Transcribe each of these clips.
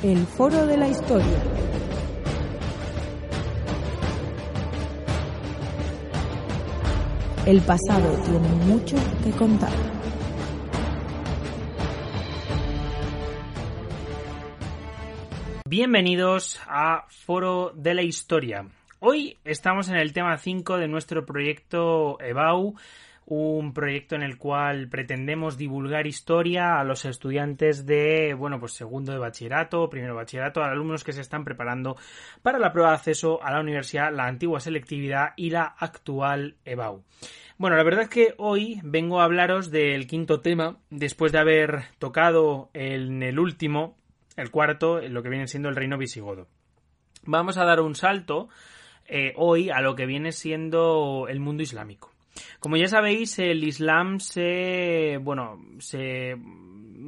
El Foro de la Historia. El pasado tiene mucho que contar. Bienvenidos a Foro de la Historia. Hoy estamos en el tema 5 de nuestro proyecto EBAU, un proyecto en el cual pretendemos divulgar historia a los estudiantes de, bueno, pues segundo de bachillerato, primero de bachillerato, a alumnos que se están preparando para la prueba de acceso a la universidad, la antigua selectividad y la actual EBAU. Bueno, la verdad es que hoy vengo a hablaros del quinto tema, después de haber tocado en el último, el cuarto, lo que viene siendo el reino visigodo. Vamos a dar un salto eh, hoy a lo que viene siendo el mundo islámico. Como ya sabéis, el Islam se, bueno, se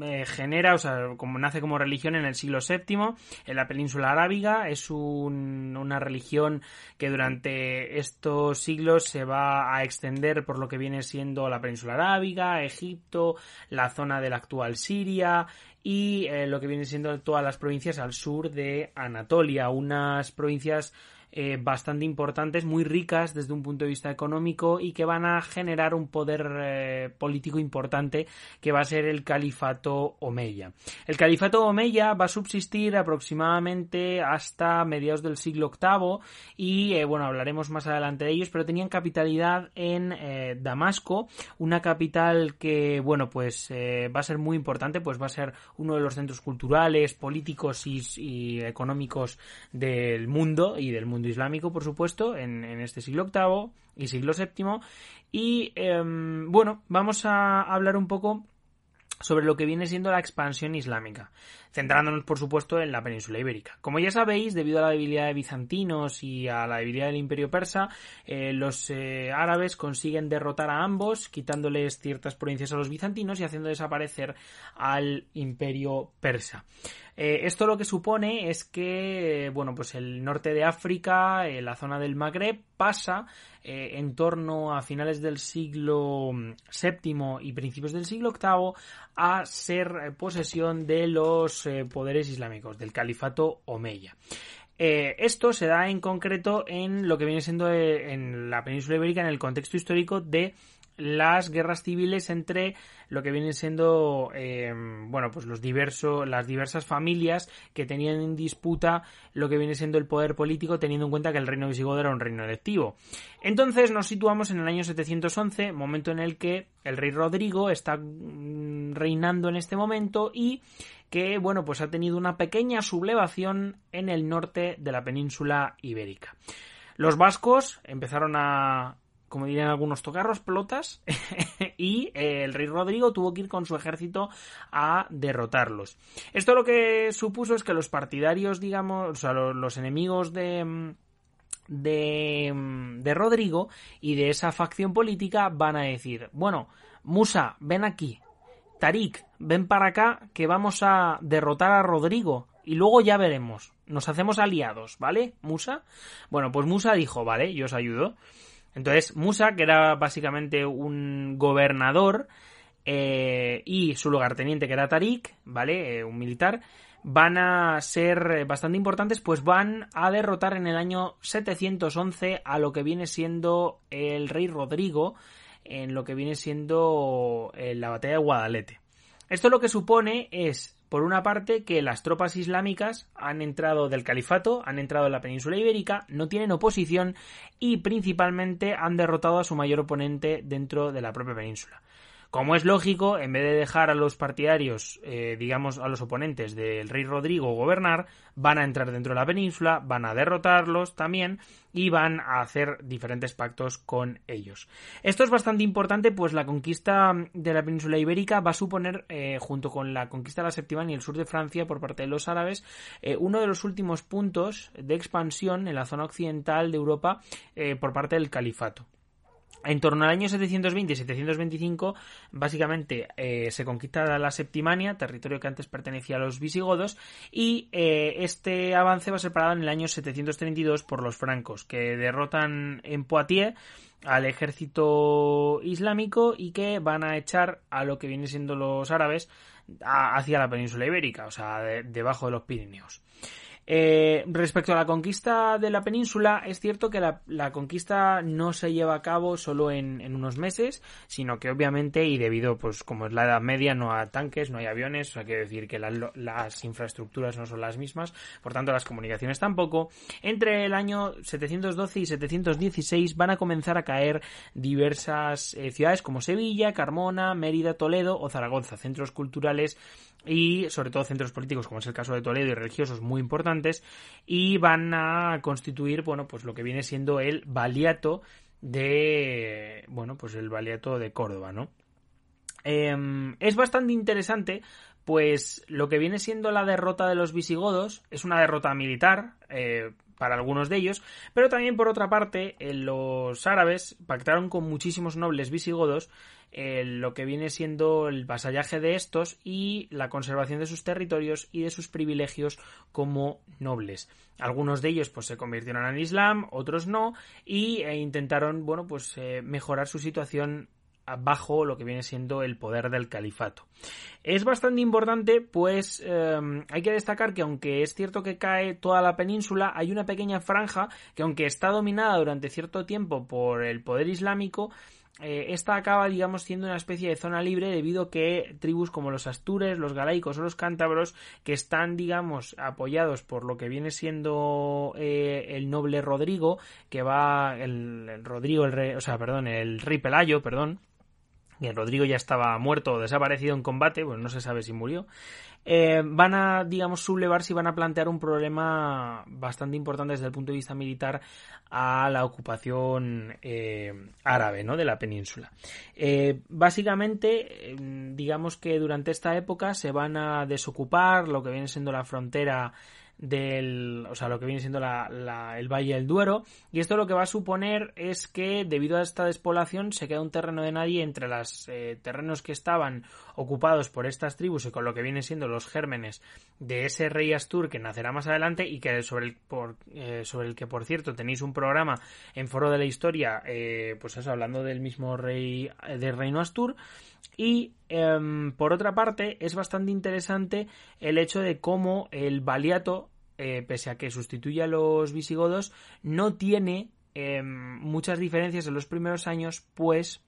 eh, genera, o sea, como nace como religión en el siglo VII en la península arábiga. Es una religión que durante estos siglos se va a extender por lo que viene siendo la península arábiga, Egipto, la zona de la actual Siria y eh, lo que viene siendo todas las provincias al sur de Anatolia, unas provincias eh, bastante importantes, muy ricas desde un punto de vista económico y que van a generar un poder eh, político importante que va a ser el califato Omeya. El califato Omeya va a subsistir aproximadamente hasta mediados del siglo VIII y eh, bueno, hablaremos más adelante de ellos, pero tenían capitalidad en Damasco, una capital que bueno, pues va a ser muy importante, pues va a ser uno de los centros culturales, políticos y, y económicos del mundo y del mundo islámico, por supuesto, en, este siglo VIII y siglo VII. Y em, bueno, vamos a hablar un poco sobre lo que viene siendo la expansión islámica, centrándonos por supuesto en la península ibérica. Como ya sabéis, debido a la debilidad de bizantinos y a la debilidad del imperio persa, eh, los eh, árabes consiguen derrotar a ambos, quitándoles ciertas provincias a los bizantinos y haciendo desaparecer al imperio persa. Eh, esto lo que supone es que, bueno, pues el norte de África, eh, la zona del Magreb, pasa eh, en torno a finales del siglo VII y principios del siglo VIII a ser posesión de los poderes islámicos, del califato Omeya. esto se da en concreto en lo que viene siendo en la península ibérica en el contexto histórico de las guerras civiles entre lo que vienen siendo eh, bueno pues los diversos las diversas familias que tenían en disputa lo que viene siendo el poder político teniendo en cuenta que el reino visigodo era un reino electivo. Entonces nos situamos en el año 711 momento en el que el rey Rodrigo está mm, reinando en este momento y que bueno pues ha tenido una pequeña sublevación en el norte de la península ibérica. Los vascos empezaron a, como dirían algunos tocarros, pelotas, y eh, el rey Rodrigo tuvo que ir con su ejército a derrotarlos. Esto lo que supuso es que los partidarios, digamos, o sea, los, enemigos de, de, de Rodrigo y de esa facción política van a decir, bueno, Musa, ven aquí, Tarik, ven para acá que vamos a derrotar a Rodrigo y luego ya veremos. Nos hacemos aliados, ¿vale? Musa. Bueno, pues Musa dijo, vale, yo os ayudo. Entonces, Musa, que era básicamente un gobernador, eh, y su lugarteniente, que era Tarik, ¿vale? Eh, un militar, van a ser bastante importantes, pues van a derrotar en el año 711 a lo que viene siendo el rey Rodrigo, en lo que viene siendo eh, la batalla de Guadalete. Esto lo que supone es por una parte, que las tropas islámicas han entrado del califato, han entrado en la península ibérica, no tienen oposición y principalmente han derrotado a su mayor oponente dentro de la propia península. Como es lógico, en vez de dejar a los partidarios, eh, digamos, a los oponentes del rey Rodrigo gobernar, van a entrar dentro de la península, van a derrotarlos también y van a hacer diferentes pactos con ellos. Esto es bastante importante, pues la conquista de la península ibérica va a suponer, eh, junto con la conquista de la Septimania y el sur de Francia por parte de los árabes, eh, uno de los últimos puntos de expansión en la zona occidental de Europa por parte del califato. En torno al año 720 y 725, básicamente eh, se conquista la Septimania, territorio que antes pertenecía a los visigodos, y eh, este avance va a ser parado en el año 732 por los francos, que derrotan en Poitiers al ejército islámico y que van a echar a lo que vienen siendo los árabes hacia la península ibérica, o sea, debajo de los Pirineos. Eh, respecto a la conquista de la península, es cierto que la, conquista no se lleva a cabo solo en, unos meses, sino que obviamente, y debido, pues como es la Edad Media, no hay tanques, no hay aviones, o sea, quiere decir que las infraestructuras no son las mismas, por tanto las comunicaciones tampoco. Entre el año 712 y 716 van a comenzar a caer diversas eh, ciudades como Sevilla, Carmona, Mérida, Toledo o Zaragoza, centros culturales y sobre todo centros políticos como es el caso de Toledo y religiosos muy importantes y van a constituir bueno pues lo que viene siendo el baliato de bueno pues el baliato de Córdoba no em, es bastante interesante pues lo que viene siendo la derrota de los visigodos. Es una derrota militar eh, para algunos de ellos, pero también por otra parte los árabes pactaron con muchísimos nobles visigodos eh, lo que viene siendo el vasallaje de estos y la conservación de sus territorios y de sus privilegios como nobles. Algunos de ellos pues se convirtieron en Islam, otros no y e intentaron bueno pues eh, mejorar su situación bajo lo que viene siendo el poder del califato. Es bastante importante, pues em, hay que destacar que aunque es cierto que cae toda la península, hay una pequeña franja que aunque está dominada durante cierto tiempo por el poder islámico, eh, esta acaba, digamos, siendo una especie de zona libre debido a que tribus como los astures, los galaicos o los cántabros, que están, digamos, apoyados por lo que viene siendo eh, el noble Rodrigo, que va, el, Rodrigo, el rey, o sea, perdón, el rey Pelayo, perdón, que Rodrigo ya estaba muerto o desaparecido en combate, pues no se sabe si murió, eh, van a, digamos, sublevarse y van a plantear un problema bastante importante desde el punto de vista militar a la ocupación eh, árabe, ¿no? De la península. Eh, básicamente, digamos que durante esta época se van a desocupar lo que viene siendo la frontera del, o sea, lo que viene siendo la, el Valle del Duero. Y esto lo que va a suponer es que debido a esta despoblación se queda un terreno de nadie entre los eh, terrenos que estaban ocupados por estas tribus y con lo que vienen siendo los gérmenes de ese rey Astur que nacerá más adelante y que sobre el, eh, sobre el que por cierto tenéis un programa en Foro de la Historia, eh, pues eso, hablando del mismo rey del reino Astur. Y em, por otra parte, es bastante interesante el hecho de cómo el Baliato eh, pese a que sustituye a los visigodos, no tiene em, muchas diferencias en los primeros años, pues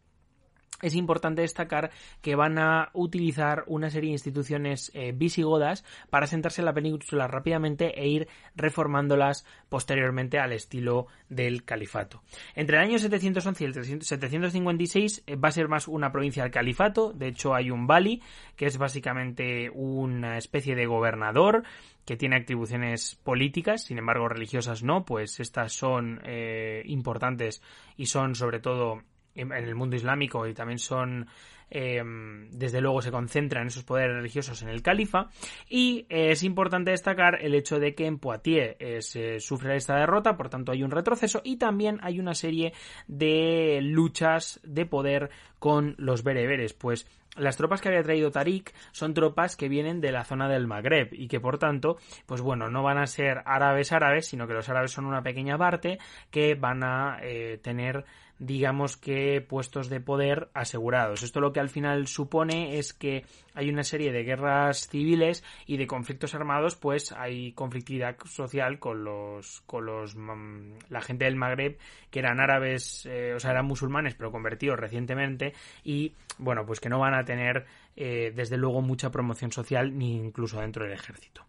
es importante destacar que van a utilizar una serie de instituciones eh, visigodas para sentarse en la península rápidamente e ir reformándolas posteriormente al estilo del califato. Entre el año 711 y el 756 eh, va a ser más una provincia del califato, de hecho hay un bali, que es básicamente una especie de gobernador que tiene atribuciones políticas, sin embargo religiosas no, pues estas son eh, importantes y son sobre todo en el mundo islámico y también son em, desde luego se concentran esos poderes religiosos en el califa. Y es importante destacar el hecho de que en Poitiers eh, se sufre esta derrota por tanto hay un retroceso y también hay una serie de luchas de poder con los bereberes pues las tropas que había traído Tarik son tropas que vienen de la zona del Magreb y que por tanto, pues bueno, no van a ser árabes árabes, sino que los árabes son una pequeña parte que van a eh, tener digamos que puestos de poder asegurados. Esto lo que al final supone es que hay una serie de guerras civiles y de conflictos armados, pues hay conflictividad social con los con los mm, la gente del Magreb que eran árabes, eh, o sea, eran musulmanes pero convertidos recientemente y bueno, pues que no van a tener eh, desde luego mucha promoción social ni incluso dentro del ejército.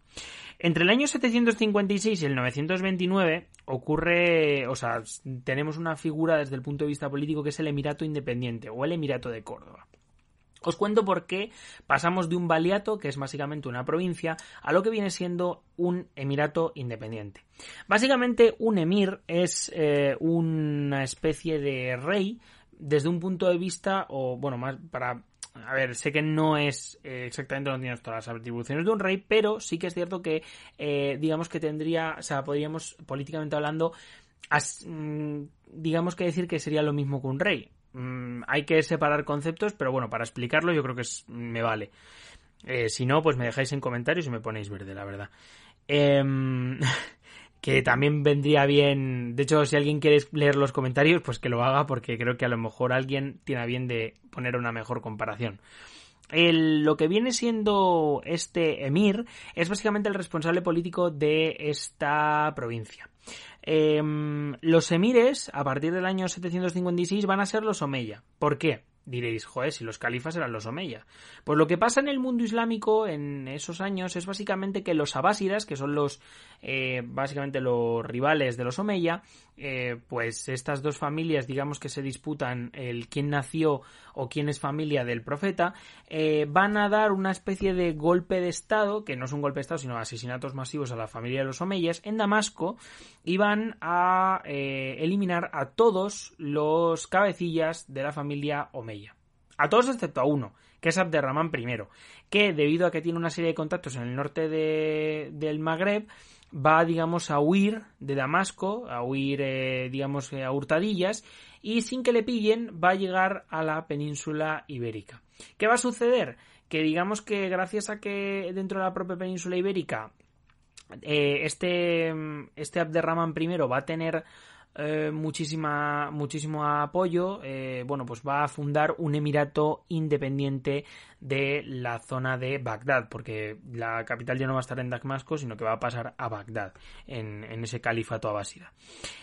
Entre el año 756 y el 929 ocurre, o sea, tenemos una figura desde el punto de vista político que es el Emirato Independiente o el Emirato de Córdoba. Os cuento por qué pasamos de un baliato, que es básicamente una provincia, a lo que viene siendo un emirato independiente. Básicamente un emir es eh, una especie de rey desde un punto de vista, o bueno, más para a ver, sé que no es eh, exactamente, no tiene todas las atribuciones de un rey, pero sí que es cierto que, eh, digamos que tendría, o sea, podríamos, políticamente hablando, mm, digamos que decir que sería lo mismo que un rey. Mm, hay que separar conceptos, pero bueno, para explicarlo yo creo que me vale. Eh, si no, pues me dejáis en comentarios y me ponéis verde, la verdad. Que también vendría bien. De hecho, si alguien quiere leer los comentarios, pues que lo haga, porque creo que a lo mejor alguien tiene bien de poner una mejor comparación. lo que viene siendo este emir es básicamente el responsable político de esta provincia. Em, los emires, a partir del año 756, van a ser los Omeya. ¿Por qué? Diréis, joder, si los califas eran los Omeya. Pues lo que pasa en el mundo islámico en esos años es básicamente que los abásidas, que son los eh, básicamente los rivales de los Omeya, eh, pues estas dos familias, digamos que se disputan el quién nació o quién es familia del profeta, eh, van a dar una especie de golpe de estado, que no es un golpe de estado, sino asesinatos masivos a la familia de los Omeyas, en Damasco, y van a eliminar a todos los cabecillas de la familia Omeya. A todos excepto a uno, que es Abderramán I, que debido a que tiene una serie de contactos en el norte del Magreb, va, digamos, a huir de Damasco, a huir, eh, digamos, a hurtadillas, y sin que le pillen va a llegar a la península ibérica. ¿Qué va a suceder? Que digamos que gracias a que dentro de la propia península ibérica eh, este, este Abderramán I va a tener eh, muchísima, muchísimo apoyo, eh, bueno, pues va a fundar un emirato independiente de la zona de Bagdad, porque la capital ya no va a estar en Damasco, sino que va a pasar a Bagdad, en, ese califato abásida.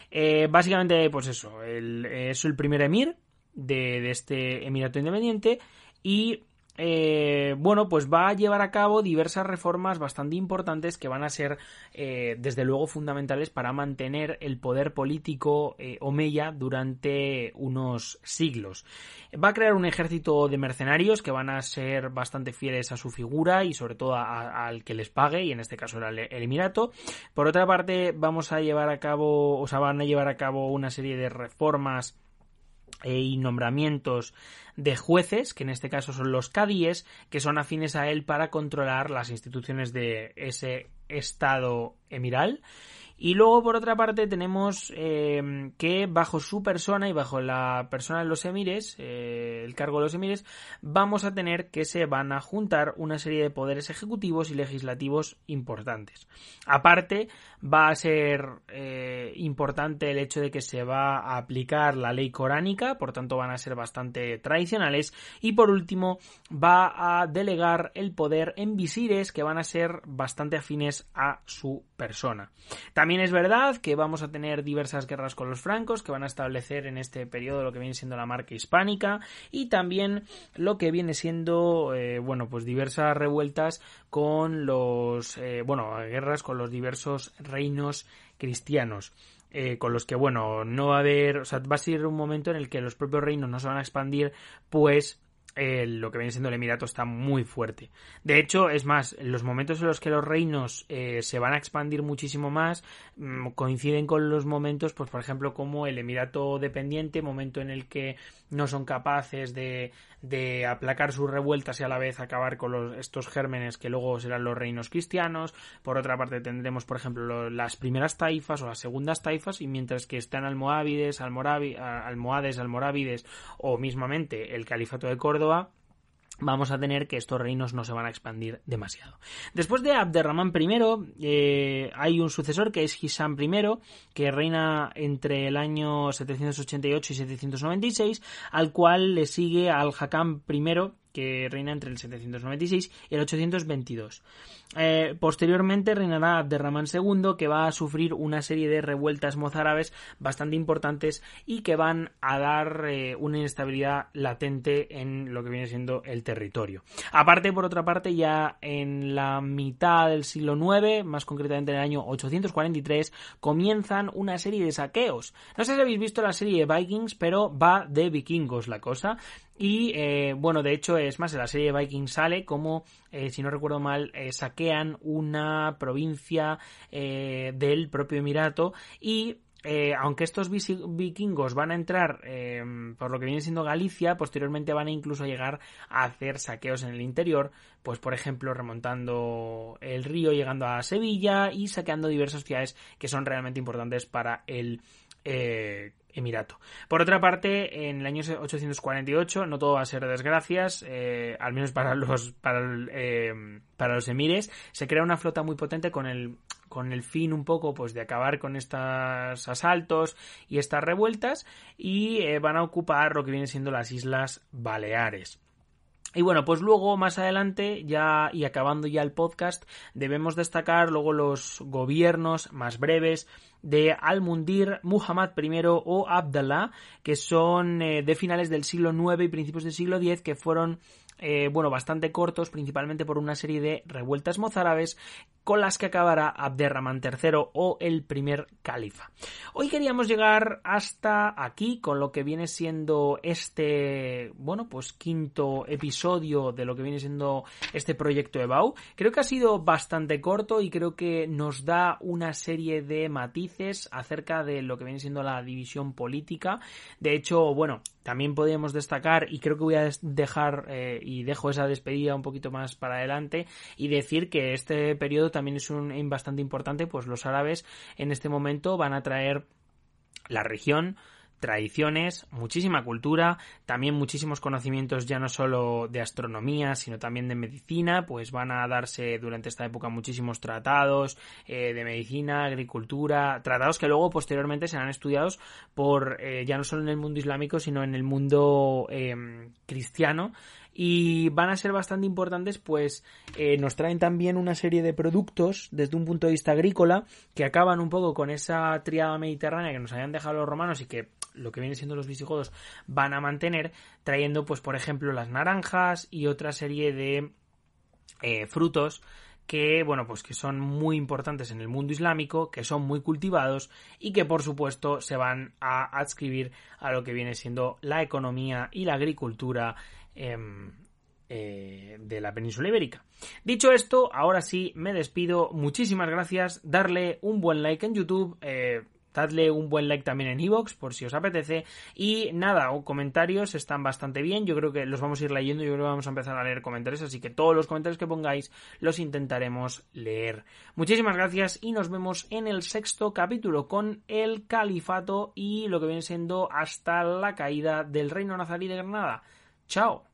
Eh, básicamente, pues eso, es el primer emir de, de este emirato independiente y eh, bueno, pues va a llevar a cabo diversas reformas bastante importantes que van a ser, eh, desde luego, fundamentales para mantener el poder político eh, omeya durante unos siglos. Va a crear un ejército de mercenarios que van a ser bastante fieles a su figura y sobre todo al que les pague, y en este caso era el, el, Emirato. Por otra parte, vamos a llevar a cabo, o sea, van a llevar a cabo una serie de reformas y nombramientos de jueces, que en este caso son los cadíes, que son afines a él para controlar las instituciones de ese estado emiral. Y luego, por otra parte, tenemos eh, que bajo su persona y bajo la persona de los emires, eh, el cargo de los emires, vamos a tener que se van a juntar una serie de poderes ejecutivos y legislativos importantes. Aparte, va a ser eh, importante el hecho de que se va a aplicar la ley coránica, por tanto van a ser bastante tradicionales. Y por último, va a delegar el poder en visires que van a ser bastante afines a su persona. También es verdad que vamos a tener diversas guerras con los francos que van a establecer en este periodo lo que viene siendo la marca hispánica y también lo que viene siendo, eh, bueno, pues diversas revueltas con los, eh, bueno, guerras con los diversos reinos cristianos. Eh, con los que, bueno, no va a haber, o sea, va a ser un momento en el que los propios reinos no se van a expandir, pues lo que viene siendo el Emirato está muy fuerte. De hecho, es más, los momentos en los que los reinos eh, se van a expandir muchísimo más mm, coinciden con los momentos, pues por ejemplo, como el Emirato dependiente, momento en el que no son capaces de, de aplacar sus revueltas y a la vez acabar con los, estos gérmenes que luego serán los reinos cristianos. Por otra parte, tendremos, por ejemplo, las primeras taifas o las segundas taifas, y mientras que están almohávides, almohades, almorávides o mismamente el califato de Córdoba, vamos a tener que estos reinos no se van a expandir demasiado. Después de Abderramán I, eh, hay un sucesor que es Hisam I, que reina entre el año 788 y 796, al cual le sigue al Hakam I, que reina entre el 796 y el 822. Eh, posteriormente reinará Abderramán II, que va a sufrir una serie de revueltas mozárabes bastante importantes y que van a dar eh, una inestabilidad latente en lo que viene siendo el territorio. Aparte, por otra parte, ya en la mitad del siglo IX, más concretamente en el año 843, comienzan una serie de saqueos. No sé si habéis visto la serie de Vikings, pero va de vikingos la cosa. Y eh, bueno, de hecho, es más, en la serie de Vikings sale como, si no recuerdo mal, saqueos una provincia eh, del propio Emirato y eh, aunque estos vikingos van a entrar eh, por lo que viene siendo Galicia, posteriormente van a incluso llegar a hacer saqueos en el interior, pues por ejemplo remontando el río, llegando a Sevilla y saqueando diversas ciudades que son realmente importantes para el eh, emirato. Por otra parte, en el año 848, no todo va a ser desgracias, eh, al menos para los, eh, para los emires, se crea una flota muy potente con el, con el fin un poco pues de acabar con estos asaltos y estas revueltas y eh, van a ocupar lo que vienen siendo las Islas Baleares. Y bueno, pues luego más adelante, ya y acabando ya el podcast, debemos destacar luego los gobiernos más breves de Al-Mundir, Muhammad I o Abdallah, que son eh, de finales del siglo IX y principios del siglo X, que fueron eh, bueno, bastante cortos, principalmente por una serie de revueltas mozárabes con las que acabará Abderrahman III o el primer califa. Hoy queríamos llegar hasta aquí con lo que viene siendo este, bueno, pues quinto episodio de lo que viene siendo este proyecto EBAU. Creo que ha sido bastante corto y creo que nos da una serie de matices acerca de lo que viene siendo la división política. De hecho, bueno, también podríamos destacar y creo que voy a dejar eh, y dejo esa despedida un poquito más para adelante y decir que este periodo también es un bastante importante, pues los árabes en este momento van a traer la región tradiciones, muchísima cultura, también muchísimos conocimientos ya no solo de astronomía, sino también de medicina, pues van a darse durante esta época muchísimos tratados eh, de medicina, agricultura, tratados que luego posteriormente serán estudiados por eh, ya no solo en el mundo islámico, sino en el mundo eh, cristiano y van a ser bastante importantes pues eh, nos traen también una serie de productos desde un punto de vista agrícola que acaban un poco con esa triada mediterránea que nos habían dejado los romanos y que lo que vienen siendo los visigodos van a mantener trayendo pues por ejemplo las naranjas y otra serie de eh, frutos que bueno pues que son muy importantes en el mundo islámico que son muy cultivados y que por supuesto se van a adscribir a lo que viene siendo la economía y la agricultura Em, eh, de la península ibérica. Dicho esto, ahora sí me despido. Muchísimas gracias. Darle un buen like en YouTube. Eh, dadle un buen like también en Evox por si os apetece. Y nada, comentarios están bastante bien. Yo creo que los vamos a ir leyendo. Yo creo que vamos a empezar a leer comentarios. Así que todos los comentarios que pongáis los intentaremos leer. Muchísimas gracias y nos vemos en el sexto capítulo con el califato y lo que viene siendo hasta la caída del reino nazarí de Granada. Chao.